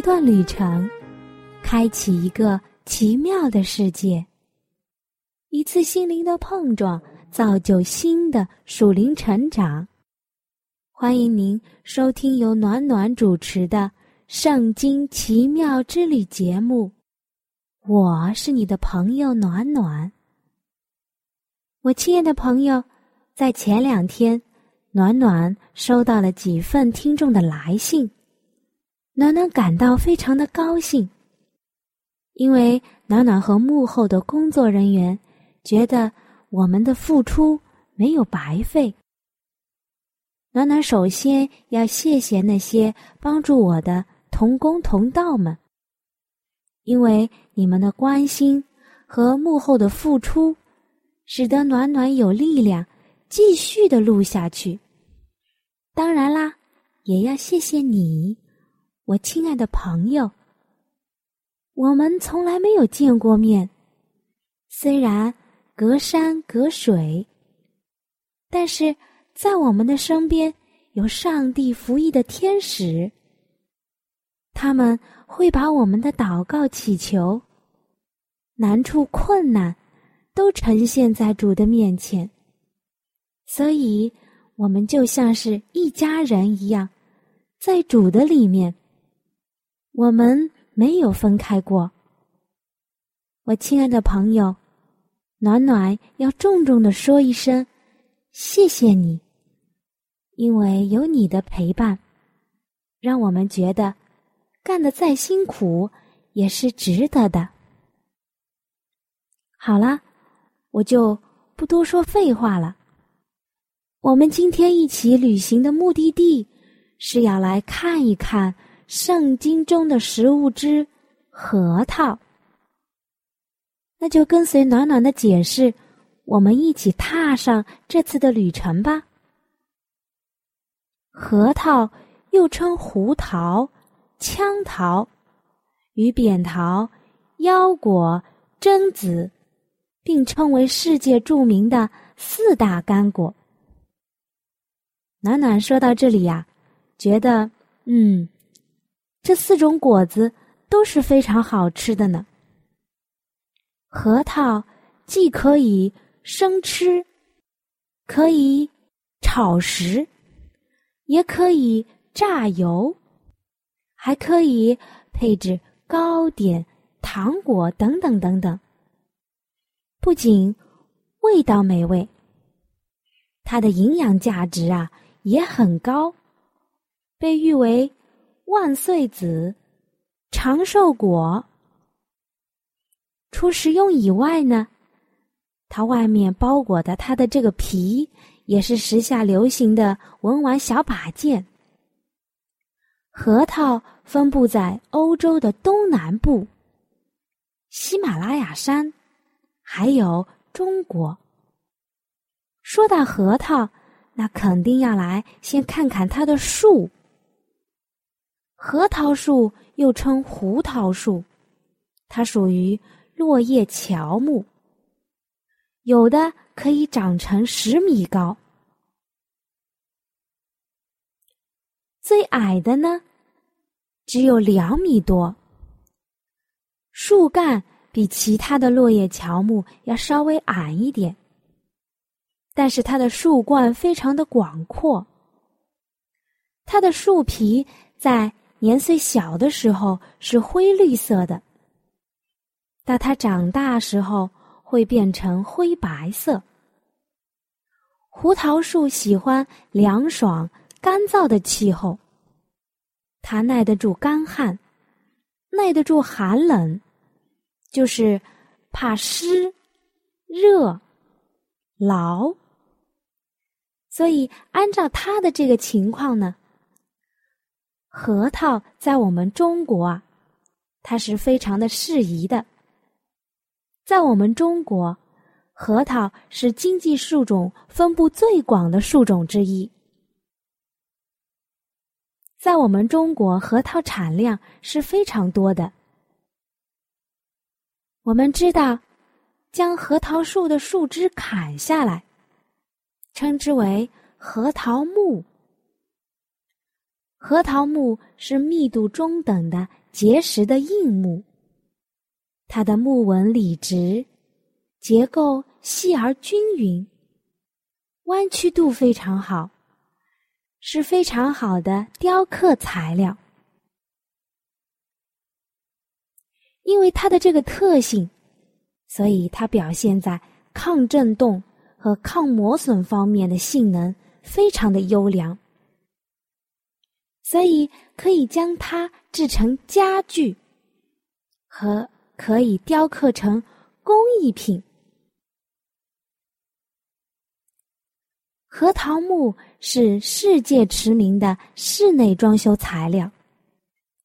一段旅程，开启一个奇妙的世界；一次心灵的碰撞，造就新的属灵成长。欢迎您收听由暖暖主持的《圣经奇妙之旅》节目，我是你的朋友暖暖。我亲爱的朋友，在前两天，暖暖收到了几份听众的来信。暖暖感到非常的高兴，因为暖暖和幕后的工作人员觉得我们的付出没有白费。暖暖首先要谢谢那些帮助我的同工同道们，因为你们的关心和幕后的付出，使得暖暖有力量继续的录下去。当然啦，也要谢谢你。我亲爱的朋友，我们从来没有见过面，虽然隔山隔水，但是在我们的身边有上帝服役的天使，他们会把我们的祷告、祈求、难处、困难都呈现在主的面前，所以我们就像是一家人一样，在主的里面。我们没有分开过，我亲爱的朋友，暖暖要重重的说一声谢谢你，因为有你的陪伴，让我们觉得干的再辛苦也是值得的。好了，我就不多说废话了。我们今天一起旅行的目的地是要来看一看。圣经中的食物之核桃，那就跟随暖暖的解释，我们一起踏上这次的旅程吧。核桃又称胡桃、枪桃、与扁桃、腰果、榛子，并称为世界著名的四大干果。暖暖说到这里呀，觉得嗯。这四种果子都是非常好吃的呢。核桃既可以生吃，可以炒食，也可以榨油，还可以配置糕点、糖果等等等等。不仅味道美味，它的营养价值啊也很高，被誉为。万岁子，长寿果。除食用以外呢，它外面包裹的它的这个皮，也是时下流行的文玩小把件。核桃分布在欧洲的东南部、喜马拉雅山，还有中国。说到核桃，那肯定要来先看看它的树。核桃树又称胡桃树，它属于落叶乔木，有的可以长成十米高，最矮的呢只有两米多。树干比其他的落叶乔木要稍微矮一点，但是它的树冠非常的广阔，它的树皮在。年岁小的时候是灰绿色的，到它长大时候会变成灰白色。胡桃树喜欢凉爽、干燥的气候，它耐得住干旱，耐得住寒冷，就是怕湿、热、老。所以，按照它的这个情况呢。核桃在我们中国啊，它是非常的适宜的。在我们中国，核桃是经济树种分布最广的树种之一。在我们中国，核桃产量是非常多的。我们知道，将核桃树的树枝砍下来，称之为核桃木。核桃木是密度中等的结实的硬木，它的木纹理直，结构细而均匀，弯曲度非常好。是非常好的雕刻材料，因为它的这个特性，所以它表现在抗震动和抗磨损方面的性能非常的优良，所以可以将它制成家具，和可以雕刻成工艺品。核桃木是世界驰名的室内装修材料，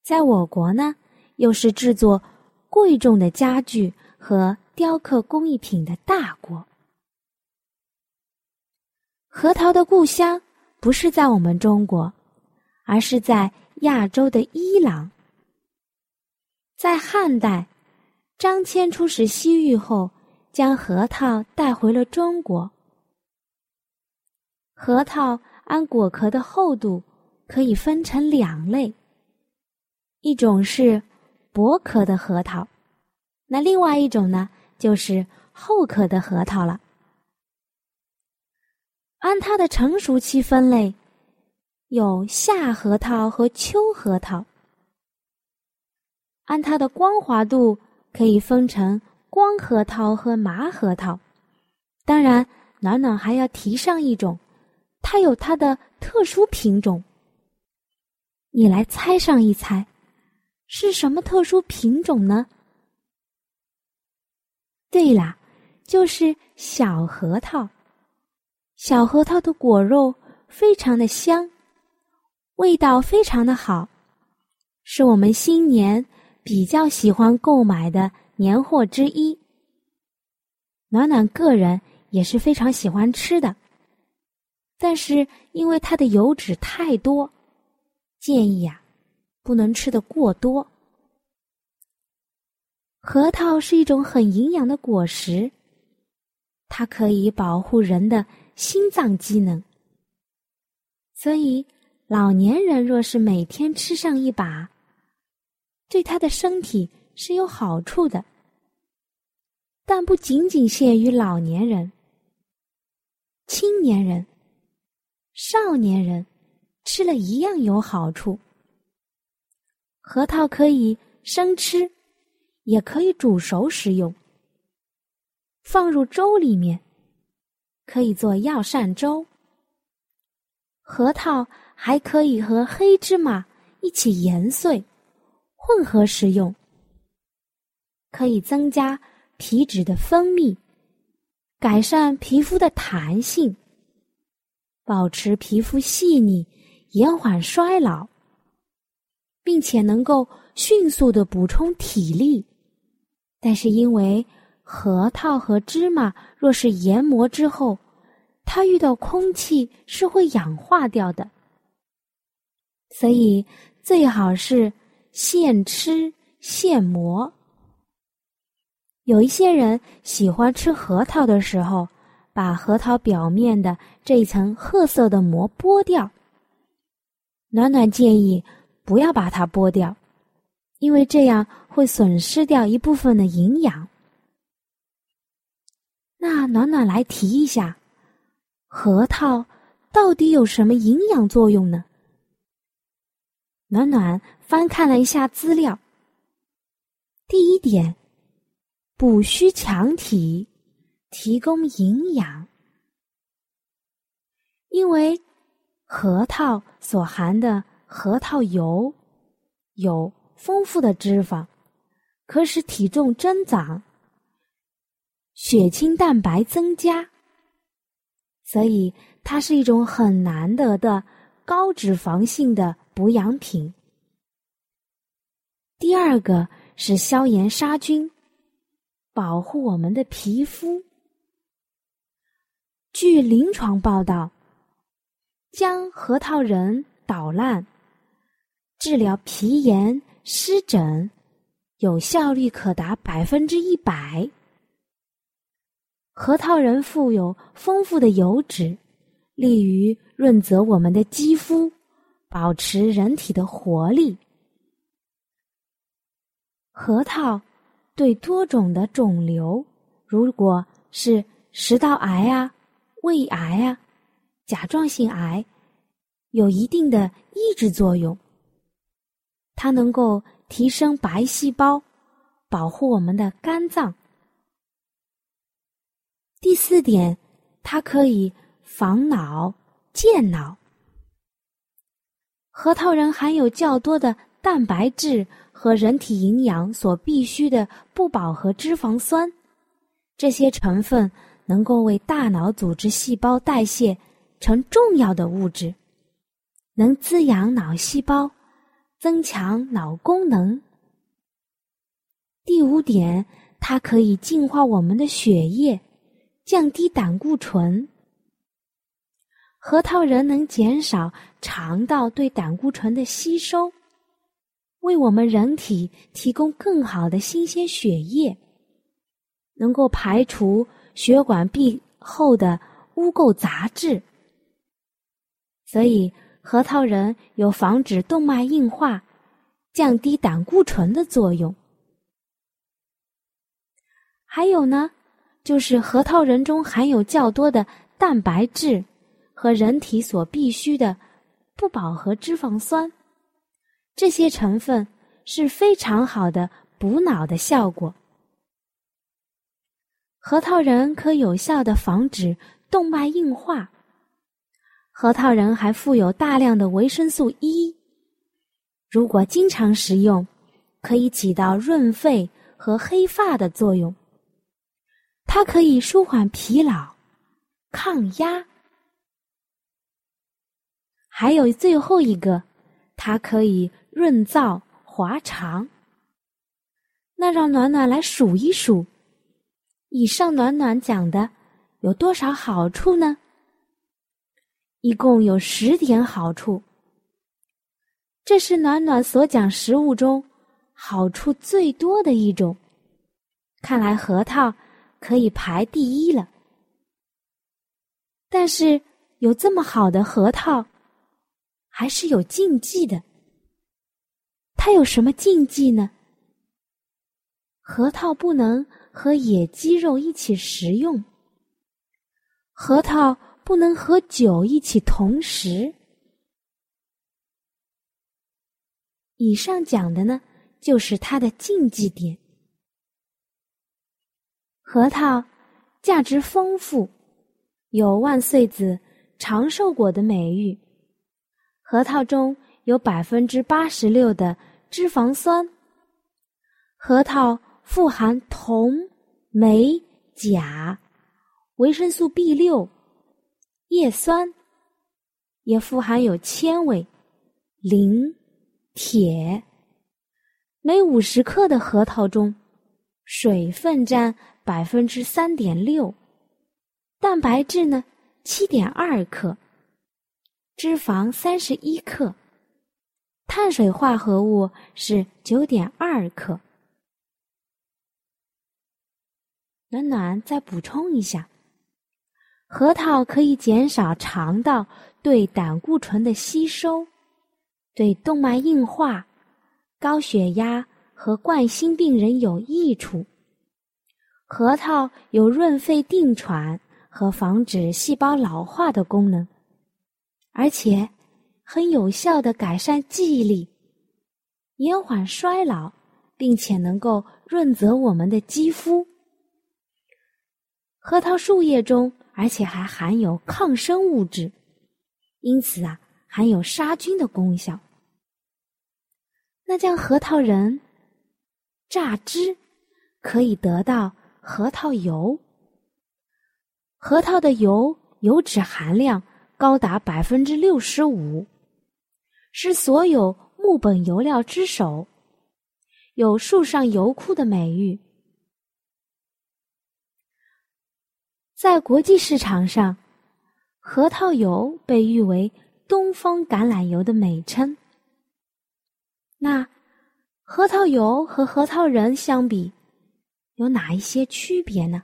在我国呢，又是制作贵重的家具和雕刻工艺品的大国。核桃的故乡不是在我们中国，而是在亚洲的伊朗。在汉代，张骞出使西域后，将核桃带回了中国。核桃按果壳的厚度可以分成两类，一种是薄壳的核桃，那另外一种呢就是厚壳的核桃了。按它的成熟期分类，有夏核桃和秋核桃。按它的光滑度可以分成光核桃和麻核桃。当然，暖暖还要提上一种。它有它的特殊品种，你来猜上一猜，是什么特殊品种呢？对啦，就是小核桃。小核桃的果肉非常的香，味道非常的好，是我们新年比较喜欢购买的年货之一。暖暖个人也是非常喜欢吃的。但是因为它的油脂太多，建议啊，不能吃的过多。核桃是一种很营养的果实，它可以保护人的心脏机能，所以老年人若是每天吃上一把，对他的身体是有好处的。但不仅仅限于老年人，青年人。少年人吃了一样有好处。核桃可以生吃，也可以煮熟食用，放入粥里面，可以做药膳粥。核桃还可以和黑芝麻一起研碎，混合食用，可以增加皮脂的分泌，改善皮肤的弹性。保持皮肤细腻，延缓衰老，并且能够迅速的补充体力。但是因为核桃和芝麻若是研磨之后，它遇到空气是会氧化掉的，所以最好是现吃现磨。有一些人喜欢吃核桃的时候。把核桃表面的这一层褐色的膜剥掉。暖暖建议不要把它剥掉，因为这样会损失掉一部分的营养。那暖暖来提一下，核桃到底有什么营养作用呢？暖暖翻看了一下资料，第一点，补虚强体。提供营养，因为核桃所含的核桃油有丰富的脂肪，可使体重增长，血清蛋白增加，所以它是一种很难得的高脂肪性的补养品。第二个是消炎杀菌，保护我们的皮肤。据临床报道，将核桃仁捣烂，治疗皮炎、湿疹，有效率可达百分之一百。核桃仁富有丰富的油脂，利于润泽我们的肌肤，保持人体的活力。核桃对多种的肿瘤，如果是食道癌啊、胃癌啊、甲状腺癌，有一定的抑制作用。它能够提升白细胞，保护我们的肝脏。第四点，它可以防脑、健脑。核桃仁含有较多的蛋白质。和人体营养所必需的不饱和脂肪酸，这些成分能够为大脑组织细胞代谢成重要的物质，能滋养脑细胞，增强脑功能。第五点，它可以净化我们的血液，降低胆固醇。核桃仁能减少肠道对胆固醇的吸收。为我们人体提供更好的新鲜血液，能够排除血管壁后的污垢杂质，所以核桃仁有防止动脉硬化、降低胆固醇的作用。还有呢，就是核桃仁中含有较多的蛋白质和人体所必需的不饱和脂肪酸。这些成分是非常好的补脑的效果。核桃仁可有效的防止动脉硬化。核桃仁还富有大量的维生素 E，如果经常食用，可以起到润肺和黑发的作用。它可以舒缓疲劳、抗压。还有最后一个，它可以。润燥滑肠，那让暖暖来数一数，以上暖暖讲的有多少好处呢？一共有十点好处，这是暖暖所讲食物中好处最多的一种。看来核桃可以排第一了。但是有这么好的核桃，还是有禁忌的。它有什么禁忌呢？核桃不能和野鸡肉一起食用，核桃不能和酒一起同食。以上讲的呢，就是它的禁忌点。核桃价值丰富，有“万岁子”“长寿果”的美誉。核桃中有百分之八十六的。脂肪酸，核桃富含铜、镁、钾，维生素 B 六，叶酸，也富含有纤维、磷、铁。每五十克的核桃中，水分占百分之三点六，蛋白质呢七点二克，脂肪三十一克。碳水化合物是九点二克。暖暖再补充一下，核桃可以减少肠道对胆固醇的吸收，对动脉硬化、高血压和冠心病人有益处。核桃有润肺定喘和防止细胞老化的功能，而且。很有效的改善记忆力，延缓衰老，并且能够润泽我们的肌肤。核桃树叶中，而且还含有抗生物质，因此啊，含有杀菌的功效。那将核桃仁榨汁，可以得到核桃油。核桃的油油脂含量高达百分之六十五。是所有木本油料之首，有“树上油库”的美誉。在国际市场上，核桃油被誉为“东方橄榄油”的美称。那核桃油和核桃仁相比，有哪一些区别呢？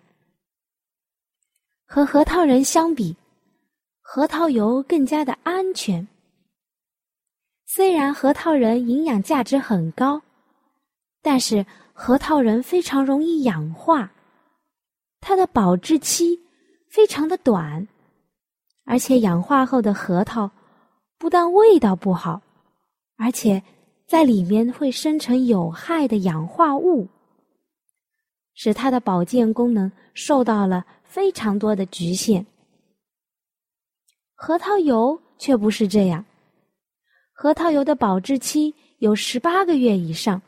和核桃仁相比，核桃油更加的安全。虽然核桃仁营养价值很高，但是核桃仁非常容易氧化，它的保质期非常的短，而且氧化后的核桃不但味道不好，而且。在里面会生成有害的氧化物，使它的保健功能受到了非常多的局限。核桃油却不是这样，核桃油的保质期有十八个月以上。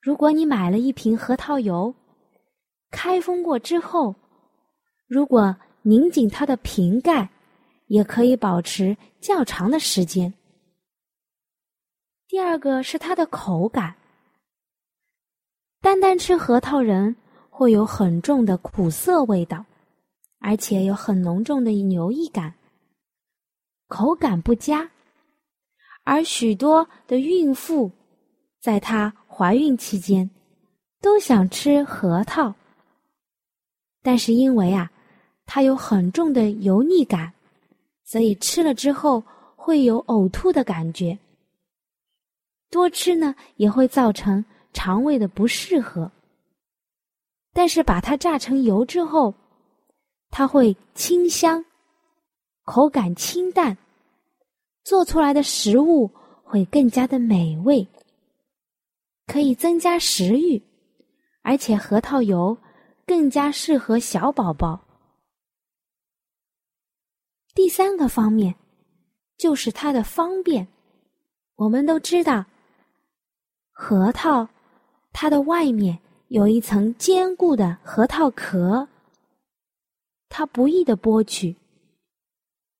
如果你买了一瓶核桃油，开封过之后，如果拧紧它的瓶盖，也可以保持较长的时间。第二个是它的口感，单单吃核桃仁会有很重的苦涩味道，而且有很浓重的牛意感，口感不佳。而许多的孕妇在她怀孕期间都想吃核桃，但是因为啊，它有很重的油腻感，所以吃了之后会有呕吐的感觉。多吃呢也会造成肠胃的不适合，但是把它榨成油之后，它会清香，口感清淡，做出来的食物会更加的美味，可以增加食欲，而且核桃油更加适合小宝宝。第三个方面就是它的方便，我们都知道。核桃，它的外面有一层坚固的核桃壳，它不易的剥取。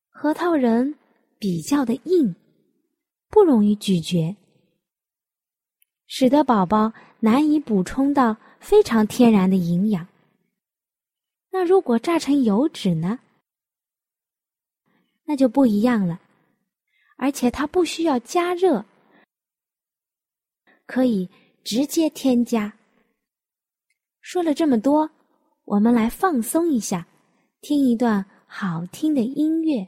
核桃仁比较的硬，不容易咀嚼，使得宝宝难以补充到非常天然的营养。那如果榨成油脂呢？那就不一样了，而且它不需要加热。可以直接添加。说了这么多，我们来放松一下，听一段好听的音乐。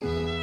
Thank you.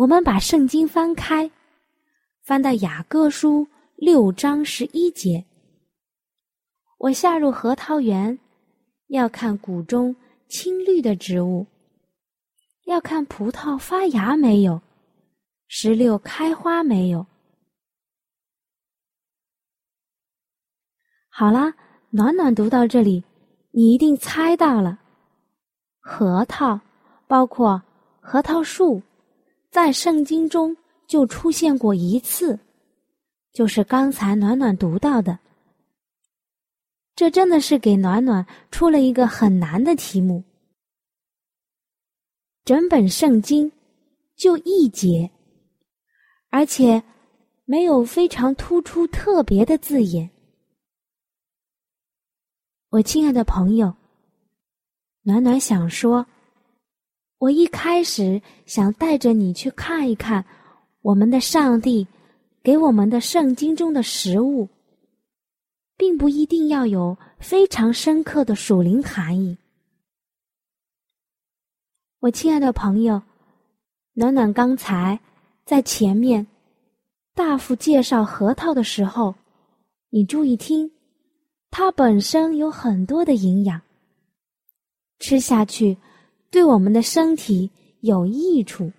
我们把圣经翻开，翻到雅各书六章十一节。我下入核桃园，要看谷中青绿的植物，要看葡萄发芽没有，石榴开花没有。好啦，暖暖读到这里，你一定猜到了，核桃包括核桃树，在圣经中就出现过一次，就是刚才暖暖读到的。这真的是给暖暖出了一个很难的题目。整本圣经就一节，而且没有非常突出特别的字眼。我亲爱的朋友，暖暖想说，我一开始想带着你去看一看我们的上帝给我们的圣经中的食物，并不一定要有非常深刻的属灵含义。我亲爱的朋友，暖暖刚才在前面大夫介绍核桃的时候，你注意听。它本身有很多的营养，吃下去对我们的身体有益处。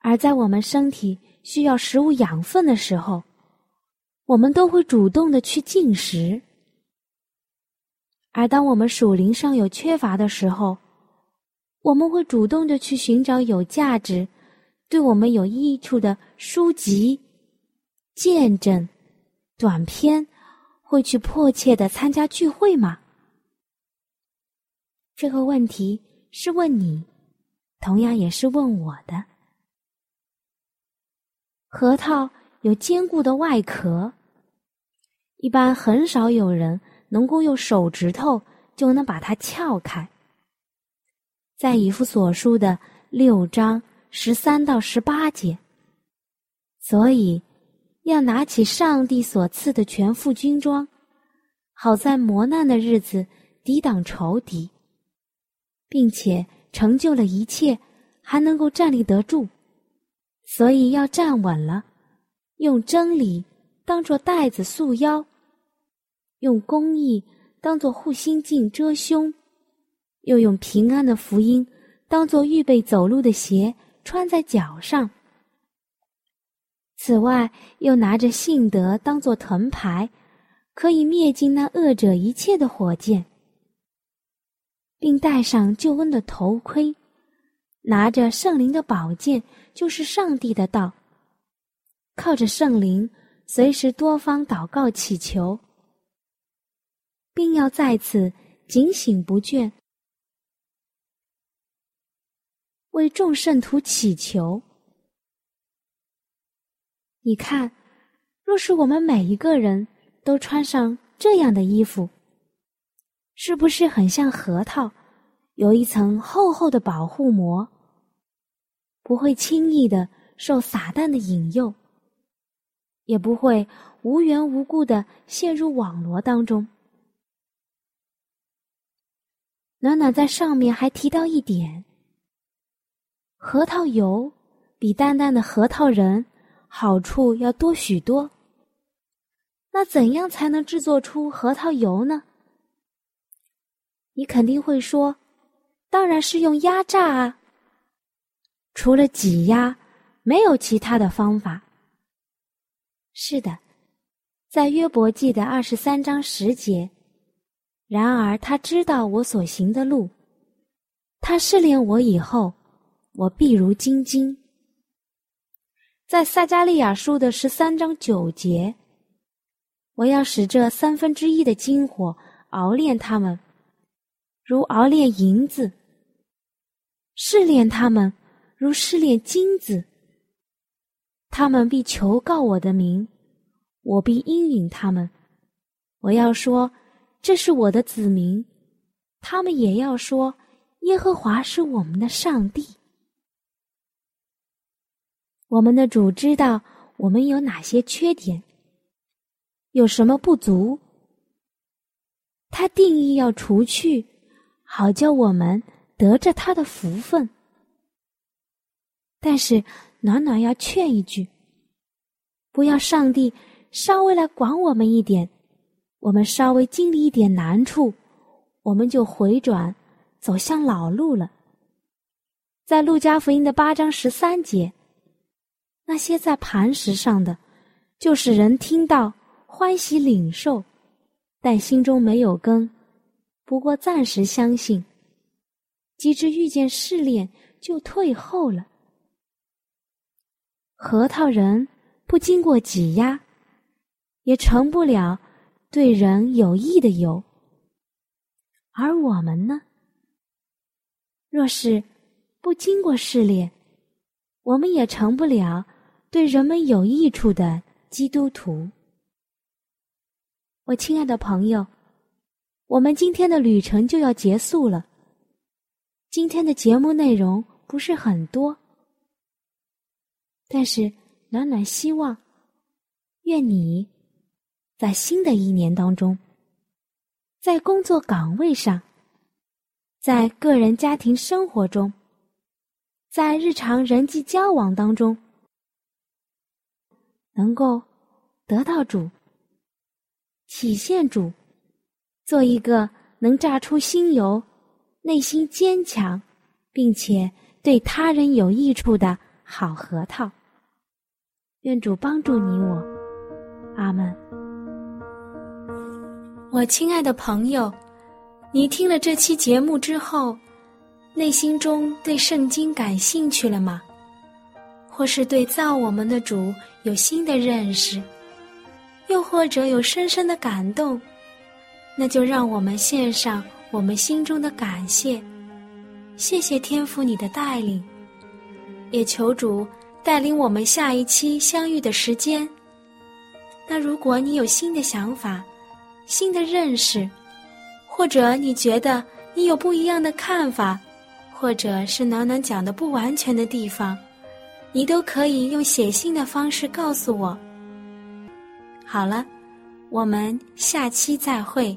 而在我们身体需要食物养分的时候，我们都会主动的去进食。而当我们属灵上有缺乏的时候，我们会主动的去寻找有价值、对我们有益处的书籍、见证。短片会去迫切的参加聚会吗？这个问题是问你，同样也是问我的。核桃有坚固的外壳，一般很少有人能够用手指头就能把它撬开。在以弗所书的六章十三到十八节，所以。要拿起上帝所赐的全副军装，好在磨难的日子抵挡仇敌，并且成就了一切，还能够站立得住。所以要站稳了，用真理当做带子束腰，用公义当做护心镜遮胸，又用平安的福音当做预备走路的鞋穿在脚上。此外，又拿着信德当做藤牌，可以灭尽那恶者一切的火箭，并戴上救恩的头盔，拿着圣灵的宝剑，就是上帝的道，靠着圣灵，随时多方祷告祈求，并要在此警醒不倦，为众圣徒祈求。你看，若是我们每一个人都穿上这样的衣服，是不是很像核桃，有一层厚厚的保护膜，不会轻易的受撒旦的引诱，也不会无缘无故的陷入网罗当中。暖暖在上面还提到一点，核桃油比淡淡的核桃仁。好处要多许多。那怎样才能制作出核桃油呢？你肯定会说，当然是用压榨啊。除了挤压，没有其他的方法。是的，在约伯记的二十三章十节，然而他知道我所行的路，他试炼我以后，我必如金晶。在撒加利亚书的十三章九节，我要使这三分之一的金火熬炼他们，如熬炼银子；试炼他们，如试炼金子。他们必求告我的名，我必应允他们。我要说，这是我的子民；他们也要说，耶和华是我们的上帝。我们的主知道我们有哪些缺点，有什么不足，他定义要除去，好叫我们得着他的福分。但是暖暖要劝一句：不要上帝稍微来管我们一点，我们稍微经历一点难处，我们就回转走向老路了。在路加福音的八章十三节，那些在磐石上的，就是人听到欢喜领受，但心中没有根，不过暂时相信，及至遇见试炼就退后了。核桃仁不经过挤压，也成不了对人有益的油，而我们呢，若是。不经过试炼，我们也成不了对人们有益处的基督徒。我亲爱的朋友，我们今天的旅程就要结束了。今天的节目内容不是很多，但是暖暖希望，愿你在新的一年当中，在工作岗位上，在个人家庭生活中。在日常人际交往当中，能够得到主，体现主，做一个能榨出新油、内心坚强，并且对他人有益处的好核桃。愿主帮助你我，阿门。我亲爱的朋友，你听了这期节目之后。内心中对圣经感兴趣了吗？或是对造我们的主有新的认识，又或者有深深的感动？那就让我们献上我们心中的感谢，谢谢天父你的带领，也求主带领我们下一期相遇的时间。那如果你有新的想法、新的认识，或者你觉得你有不一样的看法，或者是暖暖讲的不完全的地方，你都可以用写信的方式告诉我。好了，我们下期再会。